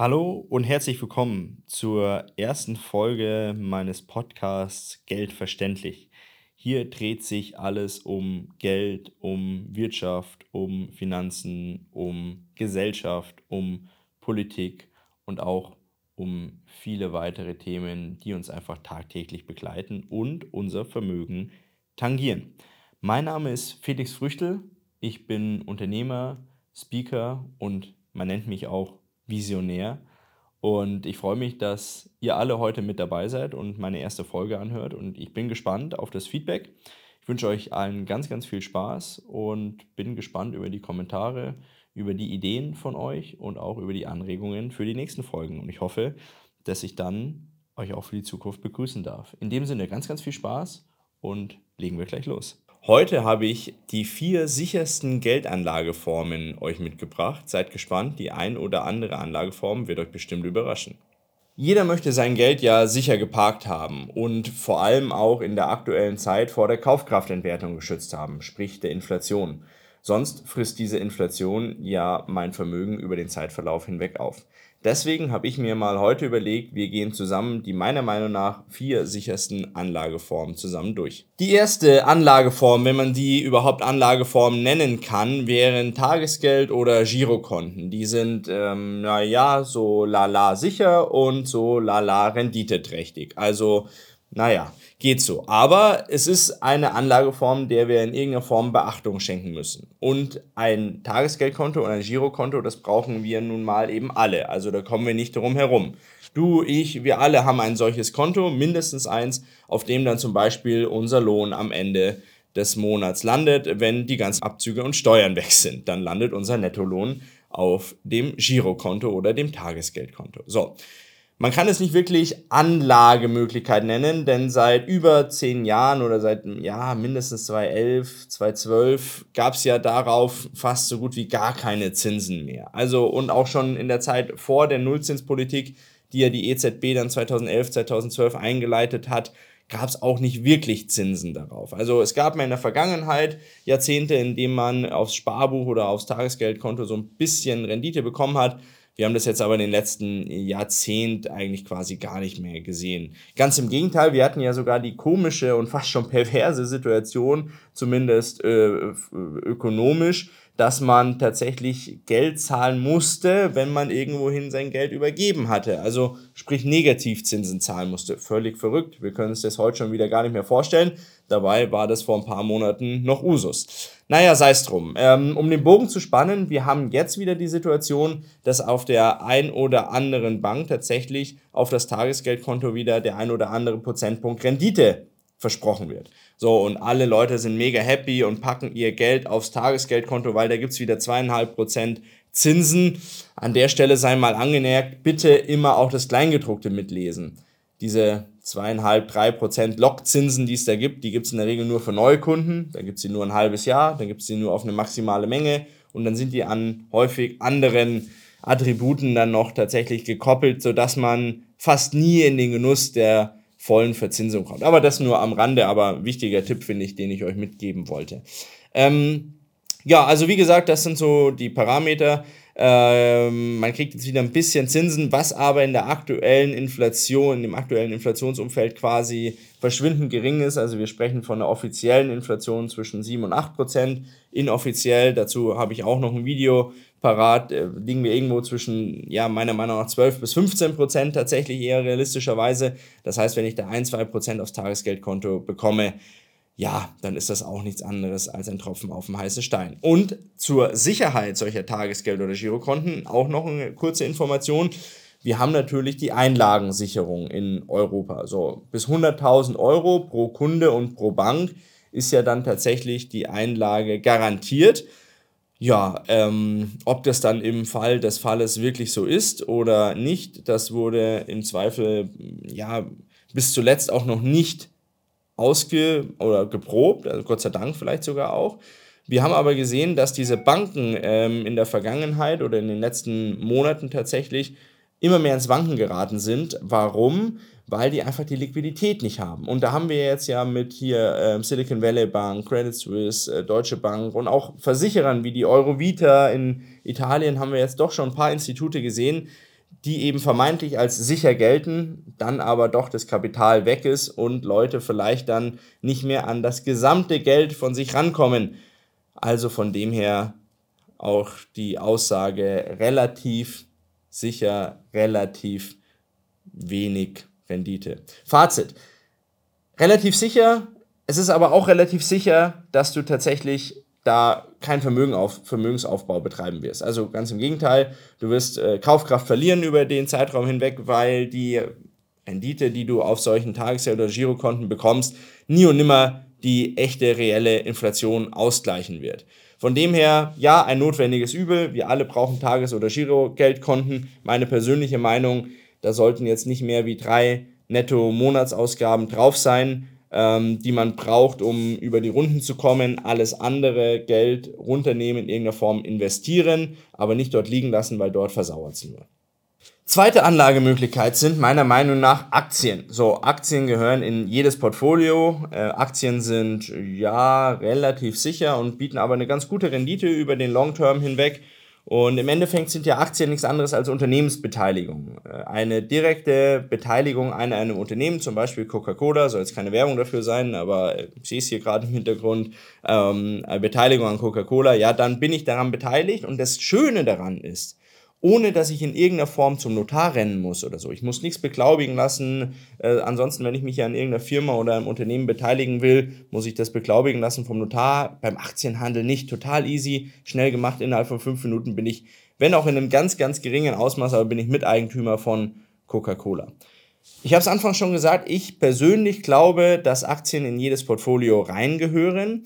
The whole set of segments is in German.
Hallo und herzlich willkommen zur ersten Folge meines Podcasts Geld verständlich. Hier dreht sich alles um Geld, um Wirtschaft, um Finanzen, um Gesellschaft, um Politik und auch um viele weitere Themen, die uns einfach tagtäglich begleiten und unser Vermögen tangieren. Mein Name ist Felix Früchtel. Ich bin Unternehmer, Speaker und man nennt mich auch Visionär. Und ich freue mich, dass ihr alle heute mit dabei seid und meine erste Folge anhört. Und ich bin gespannt auf das Feedback. Ich wünsche euch allen ganz, ganz viel Spaß und bin gespannt über die Kommentare, über die Ideen von euch und auch über die Anregungen für die nächsten Folgen. Und ich hoffe, dass ich dann euch auch für die Zukunft begrüßen darf. In dem Sinne ganz, ganz viel Spaß und legen wir gleich los. Heute habe ich die vier sichersten Geldanlageformen euch mitgebracht. Seid gespannt, die ein oder andere Anlageform wird euch bestimmt überraschen. Jeder möchte sein Geld ja sicher geparkt haben und vor allem auch in der aktuellen Zeit vor der Kaufkraftentwertung geschützt haben, sprich der Inflation. Sonst frisst diese Inflation ja mein Vermögen über den Zeitverlauf hinweg auf. Deswegen habe ich mir mal heute überlegt, wir gehen zusammen die meiner Meinung nach vier sichersten Anlageformen zusammen durch. Die erste Anlageform, wenn man die überhaupt Anlageform nennen kann, wären Tagesgeld oder Girokonten. Die sind, ähm, naja, so lala sicher und so lala renditeträchtig. Also, naja, geht so. Aber es ist eine Anlageform, der wir in irgendeiner Form Beachtung schenken müssen. Und ein Tagesgeldkonto und ein Girokonto, das brauchen wir nun mal eben alle. Also da kommen wir nicht drum herum. Du, ich, wir alle haben ein solches Konto, mindestens eins, auf dem dann zum Beispiel unser Lohn am Ende des Monats landet, wenn die ganzen Abzüge und Steuern weg sind. Dann landet unser Nettolohn auf dem Girokonto oder dem Tagesgeldkonto. So. Man kann es nicht wirklich Anlagemöglichkeit nennen, denn seit über zehn Jahren oder seit ja, mindestens 2011, 2012 gab es ja darauf fast so gut wie gar keine Zinsen mehr. Also und auch schon in der Zeit vor der Nullzinspolitik, die ja die EZB dann 2011, 2012 eingeleitet hat, gab es auch nicht wirklich Zinsen darauf. Also es gab mal in der Vergangenheit Jahrzehnte, in denen man aufs Sparbuch oder aufs Tagesgeldkonto so ein bisschen Rendite bekommen hat. Wir haben das jetzt aber in den letzten Jahrzehnt eigentlich quasi gar nicht mehr gesehen. Ganz im Gegenteil, wir hatten ja sogar die komische und fast schon perverse Situation, zumindest äh, ökonomisch, dass man tatsächlich Geld zahlen musste, wenn man irgendwohin sein Geld übergeben hatte. Also sprich Negativzinsen zahlen musste. Völlig verrückt. Wir können uns das heute schon wieder gar nicht mehr vorstellen. Dabei war das vor ein paar Monaten noch Usus. Naja, sei es drum. Ähm, um den Bogen zu spannen, wir haben jetzt wieder die Situation, dass auf der ein oder anderen Bank tatsächlich auf das Tagesgeldkonto wieder der ein oder andere Prozentpunkt Rendite versprochen wird. So, und alle Leute sind mega happy und packen ihr Geld aufs Tagesgeldkonto, weil da gibt's wieder zweieinhalb Prozent Zinsen. An der Stelle sei mal angemerkt, bitte immer auch das Kleingedruckte mitlesen. Diese zweieinhalb, drei Prozent Lockzinsen, die es da gibt, die gibt's in der Regel nur für Neukunden. Da gibt's sie nur ein halbes Jahr, dann gibt's sie nur auf eine maximale Menge und dann sind die an häufig anderen Attributen dann noch tatsächlich gekoppelt, sodass man fast nie in den Genuss der vollen Verzinsung kommt. Aber das nur am Rande, aber wichtiger Tipp finde ich, den ich euch mitgeben wollte. Ähm, ja, also wie gesagt, das sind so die Parameter. Ähm, man kriegt jetzt wieder ein bisschen Zinsen, was aber in der aktuellen Inflation, im aktuellen Inflationsumfeld quasi verschwindend gering ist. Also wir sprechen von einer offiziellen Inflation zwischen 7 und 8 Prozent. Inoffiziell, dazu habe ich auch noch ein Video parat, äh, liegen wir irgendwo zwischen, ja, meiner Meinung nach 12 bis 15 Prozent tatsächlich eher realistischerweise. Das heißt, wenn ich da 1, 2 Prozent aufs Tagesgeldkonto bekomme, ja, dann ist das auch nichts anderes als ein Tropfen auf dem heißen Stein. Und zur Sicherheit solcher Tagesgeld- oder Girokonten auch noch eine kurze Information. Wir haben natürlich die Einlagensicherung in Europa. So bis 100.000 Euro pro Kunde und pro Bank ist ja dann tatsächlich die Einlage garantiert. Ja, ähm, ob das dann im Fall des Falles wirklich so ist oder nicht, das wurde im Zweifel ja bis zuletzt auch noch nicht ausge oder geprobt, also Gott sei Dank vielleicht sogar auch. Wir haben aber gesehen, dass diese Banken ähm, in der Vergangenheit oder in den letzten Monaten tatsächlich immer mehr ins Wanken geraten sind. Warum? Weil die einfach die Liquidität nicht haben. Und da haben wir jetzt ja mit hier äh, Silicon Valley Bank, Credit Suisse, äh, Deutsche Bank und auch Versicherern wie die Eurovita in Italien haben wir jetzt doch schon ein paar Institute gesehen, die eben vermeintlich als sicher gelten, dann aber doch das Kapital weg ist und Leute vielleicht dann nicht mehr an das gesamte Geld von sich rankommen. Also von dem her auch die Aussage relativ sicher, relativ wenig Rendite. Fazit. Relativ sicher, es ist aber auch relativ sicher, dass du tatsächlich da kein Vermögen auf, Vermögensaufbau betreiben wirst. Also ganz im Gegenteil, du wirst äh, Kaufkraft verlieren über den Zeitraum hinweg, weil die Rendite, die du auf solchen Tagesgeld- oder Girokonten bekommst, nie und nimmer die echte reelle Inflation ausgleichen wird. Von dem her, ja, ein notwendiges Übel. Wir alle brauchen Tages- oder Girogeldkonten. Meine persönliche Meinung, da sollten jetzt nicht mehr wie drei Netto-Monatsausgaben drauf sein ähm, die man braucht, um über die Runden zu kommen. Alles andere Geld runternehmen, in irgendeiner Form investieren, aber nicht dort liegen lassen, weil dort versauert es nur. Zweite Anlagemöglichkeit sind meiner Meinung nach Aktien. So, Aktien gehören in jedes Portfolio. Äh, Aktien sind ja relativ sicher und bieten aber eine ganz gute Rendite über den Long Term hinweg. Und im Endeffekt sind ja Aktien nichts anderes als Unternehmensbeteiligung. Äh, eine direkte Beteiligung an einem Unternehmen, zum Beispiel Coca-Cola, soll jetzt keine Werbung dafür sein, aber ich sehe es hier gerade im Hintergrund, ähm, Beteiligung an Coca-Cola, ja, dann bin ich daran beteiligt. Und das Schöne daran ist, ohne dass ich in irgendeiner Form zum Notar rennen muss oder so. Ich muss nichts beglaubigen lassen. Äh, ansonsten, wenn ich mich ja an irgendeiner Firma oder einem Unternehmen beteiligen will, muss ich das beglaubigen lassen vom Notar. Beim Aktienhandel nicht. Total easy, schnell gemacht. Innerhalb von fünf Minuten bin ich, wenn auch in einem ganz, ganz geringen Ausmaß, aber bin ich Miteigentümer von Coca-Cola. Ich habe es anfangs schon gesagt, ich persönlich glaube, dass Aktien in jedes Portfolio reingehören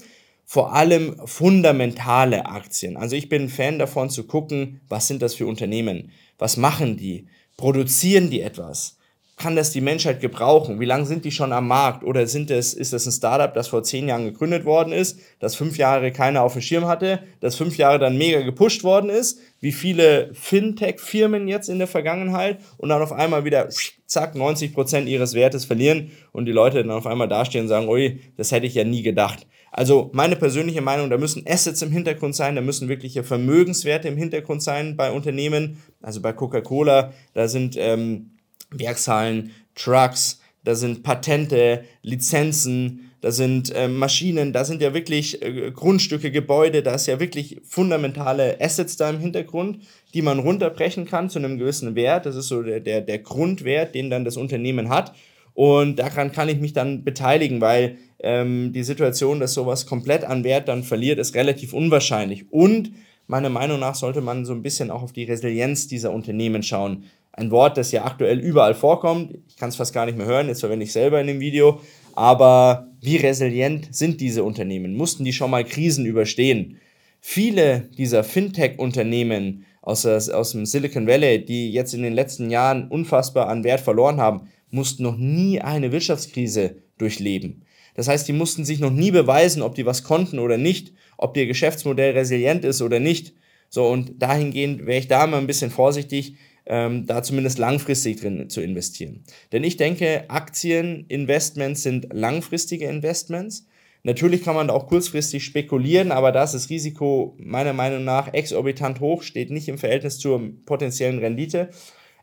vor allem fundamentale Aktien. Also ich bin Fan davon zu gucken, was sind das für Unternehmen? Was machen die? Produzieren die etwas? Kann das die Menschheit gebrauchen? Wie lange sind die schon am Markt? Oder sind es, ist das ein Startup, das vor zehn Jahren gegründet worden ist, das fünf Jahre keiner auf dem Schirm hatte, das fünf Jahre dann mega gepusht worden ist? Wie viele Fintech-Firmen jetzt in der Vergangenheit und dann auf einmal wieder, zack, 90 Prozent ihres Wertes verlieren und die Leute dann auf einmal dastehen und sagen, ui, das hätte ich ja nie gedacht. Also meine persönliche Meinung, da müssen Assets im Hintergrund sein, da müssen wirkliche Vermögenswerte im Hintergrund sein bei Unternehmen. Also bei Coca-Cola, da sind ähm, Werkshallen, Trucks, da sind Patente, Lizenzen, da sind äh, Maschinen, da sind ja wirklich äh, Grundstücke, Gebäude, da ist ja wirklich fundamentale Assets da im Hintergrund, die man runterbrechen kann zu einem gewissen Wert. Das ist so der, der, der Grundwert, den dann das Unternehmen hat. Und daran kann ich mich dann beteiligen, weil ähm, die Situation, dass sowas komplett an Wert dann verliert, ist relativ unwahrscheinlich. Und meiner Meinung nach sollte man so ein bisschen auch auf die Resilienz dieser Unternehmen schauen. Ein Wort, das ja aktuell überall vorkommt. Ich kann es fast gar nicht mehr hören, jetzt verwende ich selber in dem Video. Aber wie resilient sind diese Unternehmen? Mussten die schon mal Krisen überstehen? Viele dieser Fintech-Unternehmen aus, aus dem Silicon Valley, die jetzt in den letzten Jahren unfassbar an Wert verloren haben, mussten noch nie eine Wirtschaftskrise durchleben. Das heißt, die mussten sich noch nie beweisen, ob die was konnten oder nicht, ob ihr Geschäftsmodell resilient ist oder nicht. So, und dahingehend wäre ich da mal ein bisschen vorsichtig, ähm, da zumindest langfristig drin zu investieren. Denn ich denke, Aktieninvestments sind langfristige Investments. Natürlich kann man da auch kurzfristig spekulieren, aber da ist das Risiko meiner Meinung nach exorbitant hoch, steht nicht im Verhältnis zur potenziellen Rendite.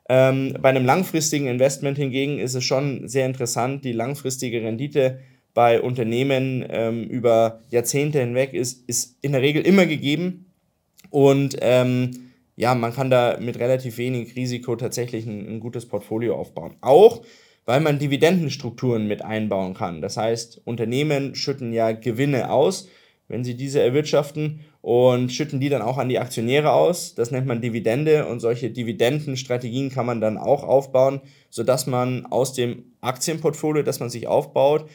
Ähm, bei einem langfristigen Investment hingegen ist es schon sehr interessant, die langfristige Rendite bei Unternehmen ähm, über Jahrzehnte hinweg ist, ist in der Regel immer gegeben. Und ähm, ja, man kann da mit relativ wenig Risiko tatsächlich ein, ein gutes Portfolio aufbauen. Auch weil man Dividendenstrukturen mit einbauen kann. Das heißt, Unternehmen schütten ja Gewinne aus, wenn sie diese erwirtschaften und schütten die dann auch an die Aktionäre aus. Das nennt man Dividende und solche Dividendenstrategien kann man dann auch aufbauen, sodass man aus dem Aktienportfolio, das man sich aufbaut,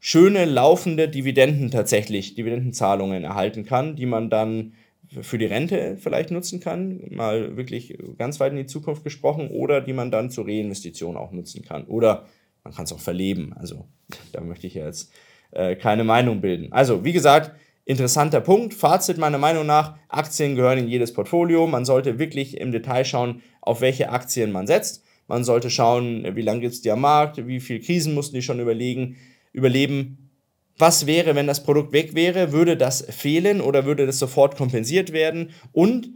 schöne laufende Dividenden tatsächlich, Dividendenzahlungen erhalten kann, die man dann für die Rente vielleicht nutzen kann, mal wirklich ganz weit in die Zukunft gesprochen, oder die man dann zur Reinvestition auch nutzen kann. Oder man kann es auch verleben. Also da möchte ich jetzt äh, keine Meinung bilden. Also wie gesagt, interessanter Punkt. Fazit meiner Meinung nach, Aktien gehören in jedes Portfolio. Man sollte wirklich im Detail schauen, auf welche Aktien man setzt. Man sollte schauen, wie lange gibt es die am Markt, wie viele Krisen mussten die schon überlegen überleben, was wäre, wenn das Produkt weg wäre? Würde das fehlen oder würde das sofort kompensiert werden? Und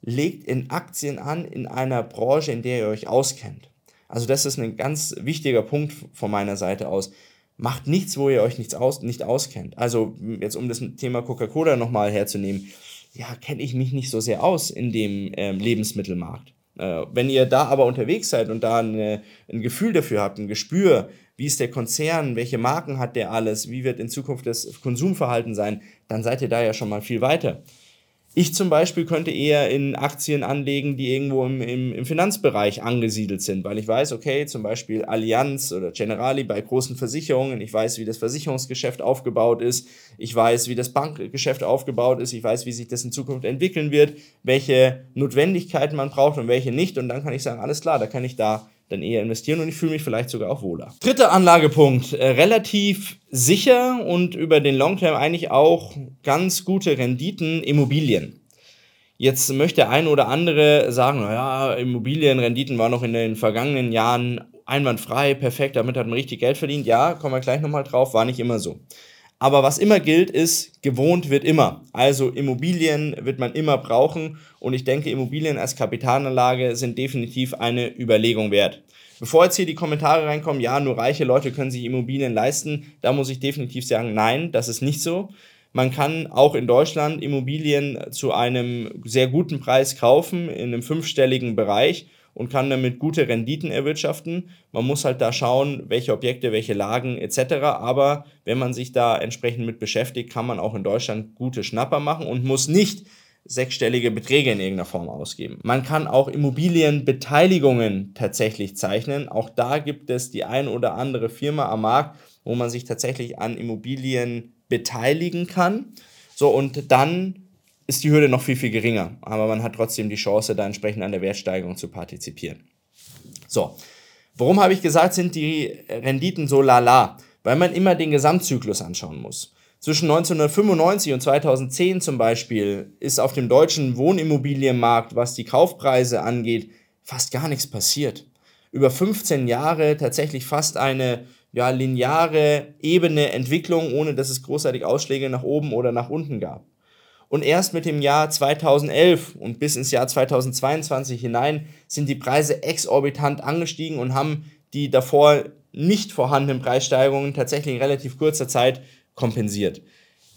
legt in Aktien an in einer Branche, in der ihr euch auskennt. Also das ist ein ganz wichtiger Punkt von meiner Seite aus. Macht nichts, wo ihr euch nichts aus, nicht auskennt. Also jetzt um das Thema Coca-Cola nochmal herzunehmen, ja, kenne ich mich nicht so sehr aus in dem äh, Lebensmittelmarkt. Äh, wenn ihr da aber unterwegs seid und da eine, ein Gefühl dafür habt, ein Gespür, wie ist der Konzern, welche Marken hat der alles, wie wird in Zukunft das Konsumverhalten sein, dann seid ihr da ja schon mal viel weiter. Ich zum Beispiel könnte eher in Aktien anlegen, die irgendwo im, im, im, Finanzbereich angesiedelt sind, weil ich weiß, okay, zum Beispiel Allianz oder Generali bei großen Versicherungen, ich weiß, wie das Versicherungsgeschäft aufgebaut ist, ich weiß, wie das Bankgeschäft aufgebaut ist, ich weiß, wie sich das in Zukunft entwickeln wird, welche Notwendigkeiten man braucht und welche nicht. Und dann kann ich sagen, alles klar, da kann ich da dann eher investieren und ich fühle mich vielleicht sogar auch wohler. Dritter Anlagepunkt, äh, relativ sicher und über den Longterm eigentlich auch ganz gute Renditen, Immobilien. Jetzt möchte ein oder andere sagen, naja, Immobilienrenditen waren noch in den vergangenen Jahren einwandfrei, perfekt, damit hat man richtig Geld verdient. Ja, kommen wir gleich nochmal drauf, war nicht immer so. Aber was immer gilt, ist, gewohnt wird immer. Also Immobilien wird man immer brauchen und ich denke, Immobilien als Kapitalanlage sind definitiv eine Überlegung wert. Bevor jetzt hier die Kommentare reinkommen, ja, nur reiche Leute können sich Immobilien leisten, da muss ich definitiv sagen, nein, das ist nicht so. Man kann auch in Deutschland Immobilien zu einem sehr guten Preis kaufen, in einem fünfstelligen Bereich und kann damit gute Renditen erwirtschaften. Man muss halt da schauen, welche Objekte, welche Lagen etc. Aber wenn man sich da entsprechend mit beschäftigt, kann man auch in Deutschland gute Schnapper machen und muss nicht sechsstellige Beträge in irgendeiner Form ausgeben. Man kann auch Immobilienbeteiligungen tatsächlich zeichnen. Auch da gibt es die ein oder andere Firma am Markt, wo man sich tatsächlich an Immobilien beteiligen kann. So, und dann ist die Hürde noch viel, viel geringer. Aber man hat trotzdem die Chance, da entsprechend an der Wertsteigerung zu partizipieren. So, warum habe ich gesagt, sind die Renditen so lala? Weil man immer den Gesamtzyklus anschauen muss. Zwischen 1995 und 2010 zum Beispiel ist auf dem deutschen Wohnimmobilienmarkt, was die Kaufpreise angeht, fast gar nichts passiert. Über 15 Jahre tatsächlich fast eine ja, lineare, ebene Entwicklung, ohne dass es großartig Ausschläge nach oben oder nach unten gab. Und erst mit dem Jahr 2011 und bis ins Jahr 2022 hinein sind die Preise exorbitant angestiegen und haben die davor nicht vorhandenen Preissteigerungen tatsächlich in relativ kurzer Zeit kompensiert.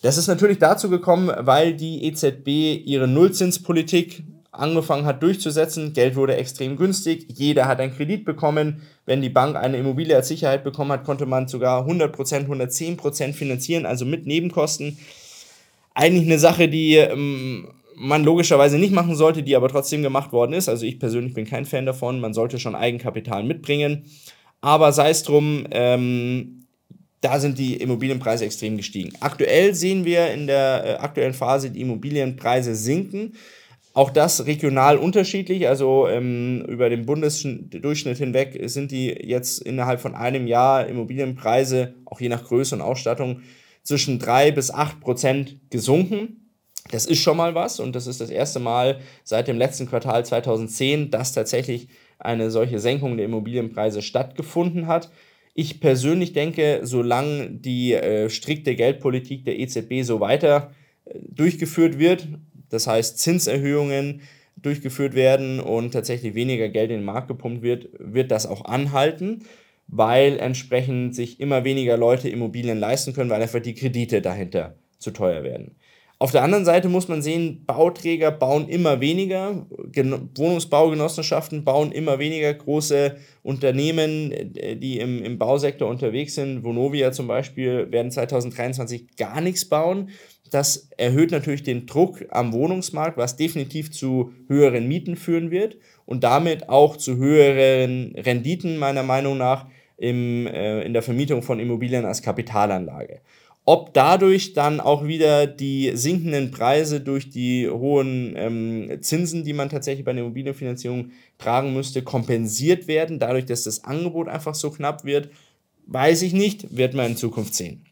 Das ist natürlich dazu gekommen, weil die EZB ihre Nullzinspolitik angefangen hat durchzusetzen. Geld wurde extrem günstig. Jeder hat einen Kredit bekommen. Wenn die Bank eine Immobilie als Sicherheit bekommen hat, konnte man sogar 100%, 110% finanzieren, also mit Nebenkosten. Eigentlich eine Sache, die ähm, man logischerweise nicht machen sollte, die aber trotzdem gemacht worden ist. Also ich persönlich bin kein Fan davon. Man sollte schon Eigenkapital mitbringen. Aber sei es drum, ähm, da sind die Immobilienpreise extrem gestiegen. Aktuell sehen wir in der äh, aktuellen Phase die Immobilienpreise sinken. Auch das regional unterschiedlich, also ähm, über den Bundesdurchschnitt hinweg sind die jetzt innerhalb von einem Jahr Immobilienpreise, auch je nach Größe und Ausstattung, zwischen 3 bis 8 Prozent gesunken. Das ist schon mal was und das ist das erste Mal seit dem letzten Quartal 2010, dass tatsächlich eine solche Senkung der Immobilienpreise stattgefunden hat. Ich persönlich denke, solange die äh, strikte Geldpolitik der EZB so weiter äh, durchgeführt wird, das heißt Zinserhöhungen durchgeführt werden und tatsächlich weniger Geld in den Markt gepumpt wird, wird das auch anhalten, weil entsprechend sich immer weniger Leute Immobilien leisten können, weil einfach die Kredite dahinter zu teuer werden. Auf der anderen Seite muss man sehen, Bauträger bauen immer weniger, Gen Wohnungsbaugenossenschaften bauen immer weniger, große Unternehmen, äh, die im, im Bausektor unterwegs sind, Vonovia zum Beispiel, werden 2023 gar nichts bauen. Das erhöht natürlich den Druck am Wohnungsmarkt, was definitiv zu höheren Mieten führen wird und damit auch zu höheren Renditen meiner Meinung nach im, äh, in der Vermietung von Immobilien als Kapitalanlage. Ob dadurch dann auch wieder die sinkenden Preise durch die hohen ähm, Zinsen, die man tatsächlich bei der Immobilienfinanzierung tragen müsste, kompensiert werden, dadurch, dass das Angebot einfach so knapp wird, weiß ich nicht, wird man in Zukunft sehen.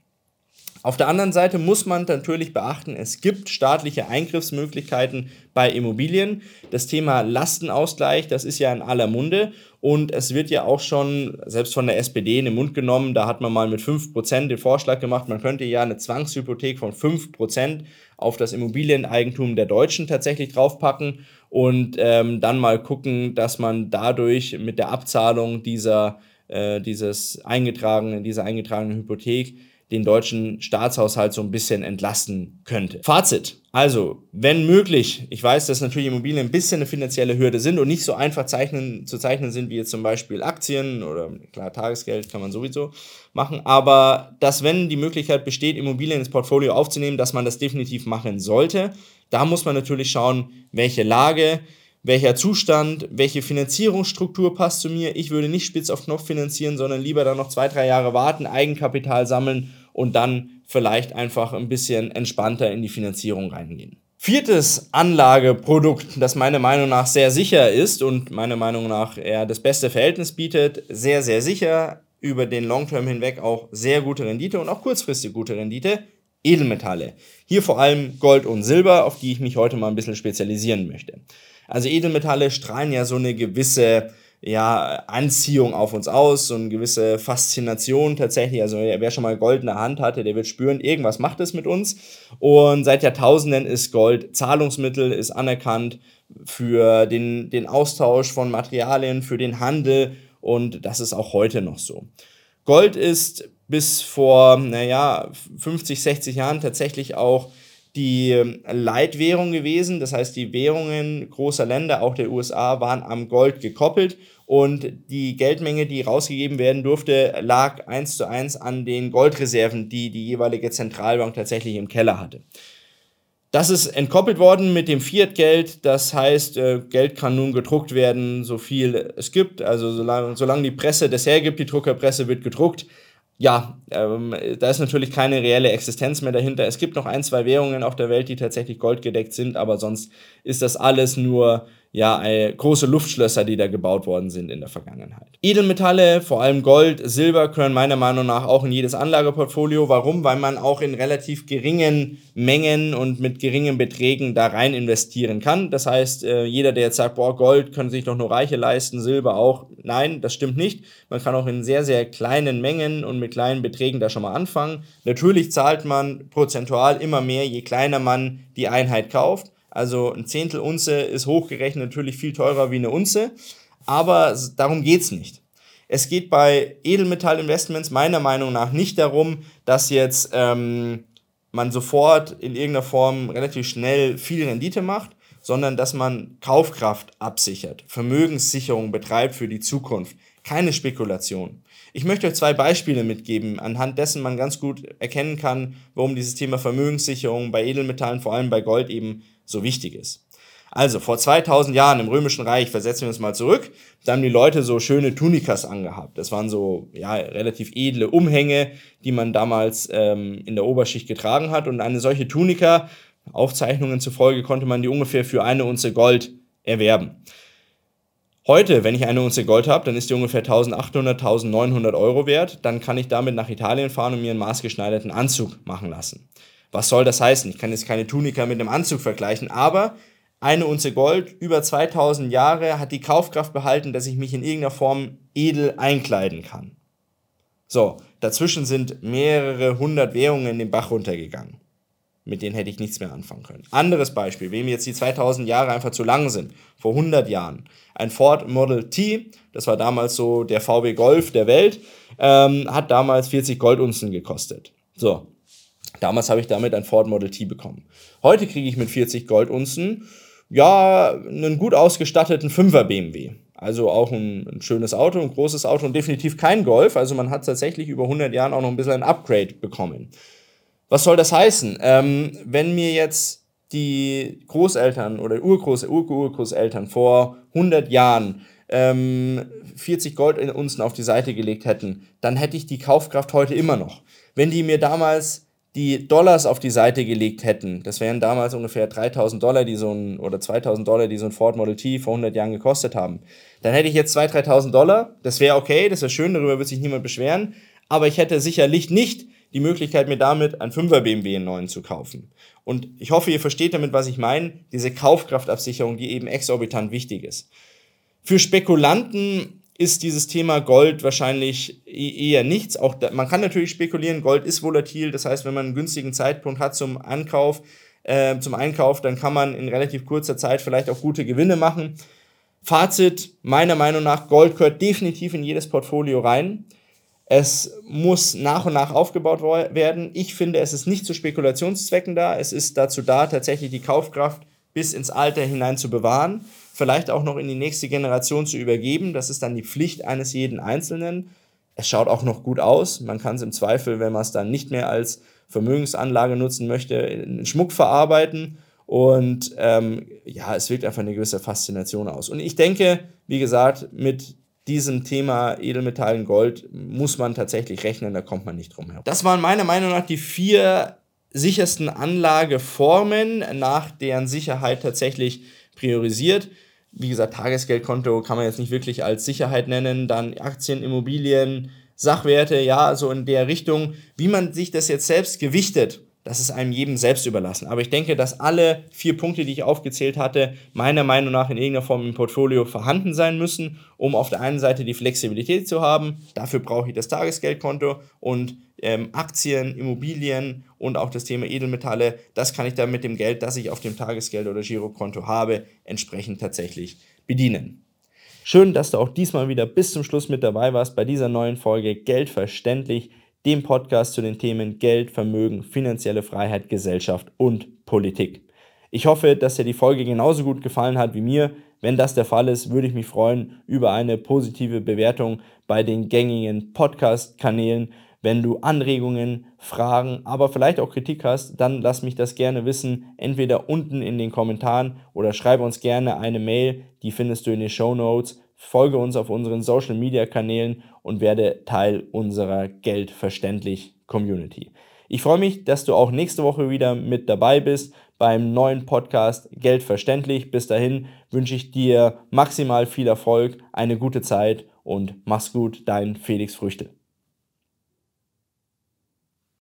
Auf der anderen Seite muss man natürlich beachten, es gibt staatliche Eingriffsmöglichkeiten bei Immobilien. Das Thema Lastenausgleich, das ist ja in aller Munde und es wird ja auch schon, selbst von der SPD, in den Mund genommen. Da hat man mal mit 5% den Vorschlag gemacht, man könnte ja eine Zwangshypothek von 5% auf das Immobilieneigentum der Deutschen tatsächlich draufpacken und ähm, dann mal gucken, dass man dadurch mit der Abzahlung dieser, äh, dieses eingetragenen, dieser eingetragenen Hypothek den deutschen Staatshaushalt so ein bisschen entlasten könnte. Fazit. Also, wenn möglich, ich weiß, dass natürlich Immobilien ein bisschen eine finanzielle Hürde sind und nicht so einfach zeichnen, zu zeichnen sind wie jetzt zum Beispiel Aktien oder klar, Tagesgeld kann man sowieso machen, aber dass, wenn die Möglichkeit besteht, Immobilien ins Portfolio aufzunehmen, dass man das definitiv machen sollte. Da muss man natürlich schauen, welche Lage, welcher Zustand, welche Finanzierungsstruktur passt zu mir. Ich würde nicht spitz auf Knopf finanzieren, sondern lieber dann noch zwei, drei Jahre warten, Eigenkapital sammeln und dann vielleicht einfach ein bisschen entspannter in die Finanzierung reingehen. Viertes Anlageprodukt, das meiner Meinung nach sehr sicher ist und meiner Meinung nach eher das beste Verhältnis bietet, sehr, sehr sicher, über den Long-Term hinweg auch sehr gute Rendite und auch kurzfristig gute Rendite, Edelmetalle. Hier vor allem Gold und Silber, auf die ich mich heute mal ein bisschen spezialisieren möchte. Also Edelmetalle strahlen ja so eine gewisse ja, Anziehung auf uns aus, so eine gewisse Faszination tatsächlich. Also wer schon mal Gold in der Hand hatte, der wird spüren, irgendwas macht es mit uns. Und seit Jahrtausenden ist Gold Zahlungsmittel, ist anerkannt für den, den Austausch von Materialien, für den Handel und das ist auch heute noch so. Gold ist bis vor, naja, 50, 60 Jahren tatsächlich auch die ähm, Leitwährung gewesen. Das heißt, die Währungen großer Länder, auch der USA, waren am Gold gekoppelt und die Geldmenge, die rausgegeben werden durfte, lag eins zu eins an den Goldreserven, die die jeweilige Zentralbank tatsächlich im Keller hatte. Das ist entkoppelt worden mit dem Fiat-Geld. Das heißt, äh, Geld kann nun gedruckt werden, so viel es gibt. Also solange, solange die Presse das hergibt, die Druckerpresse wird gedruckt ja, ähm, da ist natürlich keine reelle Existenz mehr dahinter. Es gibt noch ein, zwei Währungen auf der Welt, die tatsächlich goldgedeckt sind, aber sonst ist das alles nur ja, äh, große Luftschlösser, die da gebaut worden sind in der Vergangenheit. Edelmetalle, vor allem Gold, Silber, gehören meiner Meinung nach auch in jedes Anlageportfolio. Warum? Weil man auch in relativ geringen Mengen und mit geringen Beträgen da rein investieren kann. Das heißt, äh, jeder, der jetzt sagt, boah, Gold können sich doch nur Reiche leisten, Silber auch. Nein, das stimmt nicht. Man kann auch in sehr, sehr kleinen Mengen und mit kleinen Beträgen da schon mal anfangen. Natürlich zahlt man prozentual immer mehr, je kleiner man die Einheit kauft. Also ein Zehntel Unze ist hochgerechnet natürlich viel teurer wie eine Unze, aber darum geht es nicht. Es geht bei Edelmetallinvestments meiner Meinung nach nicht darum, dass jetzt ähm, man sofort in irgendeiner Form relativ schnell viel Rendite macht, sondern dass man Kaufkraft absichert, Vermögenssicherung betreibt für die Zukunft, keine Spekulation. Ich möchte euch zwei Beispiele mitgeben, anhand dessen man ganz gut erkennen kann, warum dieses Thema Vermögenssicherung bei Edelmetallen, vor allem bei Gold eben so wichtig ist. Also vor 2000 Jahren im Römischen Reich, versetzen wir uns mal zurück, da haben die Leute so schöne Tunikas angehabt. Das waren so ja, relativ edle Umhänge, die man damals ähm, in der Oberschicht getragen hat. Und eine solche Tunika, Aufzeichnungen zufolge, konnte man die ungefähr für eine Unze Gold erwerben. Heute, wenn ich eine Unze Gold habe, dann ist die ungefähr 1800, 1900 Euro wert. Dann kann ich damit nach Italien fahren und mir einen maßgeschneiderten Anzug machen lassen. Was soll das heißen? Ich kann jetzt keine Tunika mit einem Anzug vergleichen, aber eine Unze Gold über 2000 Jahre hat die Kaufkraft behalten, dass ich mich in irgendeiner Form edel einkleiden kann. So, dazwischen sind mehrere hundert Währungen in den Bach runtergegangen. Mit denen hätte ich nichts mehr anfangen können. Anderes Beispiel, wem jetzt die 2000 Jahre einfach zu lang sind, vor 100 Jahren. Ein Ford Model T, das war damals so der VW Golf der Welt, ähm, hat damals 40 Goldunzen gekostet. So, Damals habe ich damit ein Ford Model T bekommen. Heute kriege ich mit 40 Goldunzen ja einen gut ausgestatteten 5er BMW. Also auch ein, ein, schönes Auto, ein großes Auto und definitiv kein Golf. Also man hat tatsächlich über 100 Jahren auch noch ein bisschen ein Upgrade bekommen. Was soll das heißen? Ähm, wenn mir jetzt die Großeltern oder Urgroß Urgroßeltern vor 100 Jahren ähm, 40 Goldunzen auf die Seite gelegt hätten, dann hätte ich die Kaufkraft heute immer noch. Wenn die mir damals die Dollars auf die Seite gelegt hätten, das wären damals ungefähr 3000 Dollar, die so ein, oder 2000 Dollar, die so ein Ford Model T vor 100 Jahren gekostet haben, dann hätte ich jetzt 2.000, 3.000 Dollar, das wäre okay, das wäre schön, darüber wird sich niemand beschweren, aber ich hätte sicherlich nicht die Möglichkeit, mir damit ein 5er BMW in neuen zu kaufen. Und ich hoffe, ihr versteht damit, was ich meine, diese Kaufkraftabsicherung, die eben exorbitant wichtig ist. Für Spekulanten ist dieses Thema Gold wahrscheinlich e-, eher nichts. Auch da, man kann natürlich spekulieren, Gold ist volatil, das heißt, wenn man einen günstigen Zeitpunkt hat zum Ankauf, äh, zum Einkauf, dann kann man in relativ kurzer Zeit vielleicht auch gute Gewinne machen. Fazit, meiner Meinung nach, Gold gehört definitiv in jedes Portfolio rein. Es muss nach und nach aufgebaut werden. Ich finde, es ist nicht zu Spekulationszwecken da. Es ist dazu da, tatsächlich die Kaufkraft bis ins Alter hinein zu bewahren, vielleicht auch noch in die nächste Generation zu übergeben. Das ist dann die Pflicht eines jeden Einzelnen. Es schaut auch noch gut aus. Man kann es im Zweifel, wenn man es dann nicht mehr als Vermögensanlage nutzen möchte, in Schmuck verarbeiten. Und ähm, ja, es wirkt einfach eine gewisse Faszination aus. Und ich denke, wie gesagt, mit diesem Thema Edelmetallen Gold muss man tatsächlich rechnen, da kommt man nicht drum herum. Das waren meiner Meinung nach die vier sichersten Anlageformen, nach deren Sicherheit tatsächlich priorisiert. Wie gesagt, Tagesgeldkonto kann man jetzt nicht wirklich als Sicherheit nennen, dann Aktien, Immobilien, Sachwerte, ja, so in der Richtung. Wie man sich das jetzt selbst gewichtet, das ist einem jedem selbst überlassen. Aber ich denke, dass alle vier Punkte, die ich aufgezählt hatte, meiner Meinung nach in irgendeiner Form im Portfolio vorhanden sein müssen, um auf der einen Seite die Flexibilität zu haben. Dafür brauche ich das Tagesgeldkonto und ähm, Aktien, Immobilien und auch das Thema Edelmetalle. Das kann ich dann mit dem Geld, das ich auf dem Tagesgeld- oder Girokonto habe, entsprechend tatsächlich bedienen. Schön, dass du auch diesmal wieder bis zum Schluss mit dabei warst bei dieser neuen Folge Geld verständlich dem Podcast zu den Themen Geld, Vermögen, finanzielle Freiheit, Gesellschaft und Politik. Ich hoffe, dass dir die Folge genauso gut gefallen hat wie mir. Wenn das der Fall ist, würde ich mich freuen über eine positive Bewertung bei den gängigen Podcast-Kanälen. Wenn du Anregungen, Fragen, aber vielleicht auch Kritik hast, dann lass mich das gerne wissen, entweder unten in den Kommentaren oder schreibe uns gerne eine Mail, die findest du in den Show Notes folge uns auf unseren Social Media Kanälen und werde Teil unserer Geldverständlich Community. Ich freue mich, dass du auch nächste Woche wieder mit dabei bist beim neuen Podcast Geldverständlich. Bis dahin wünsche ich dir maximal viel Erfolg, eine gute Zeit und mach's gut, dein Felix Früchte.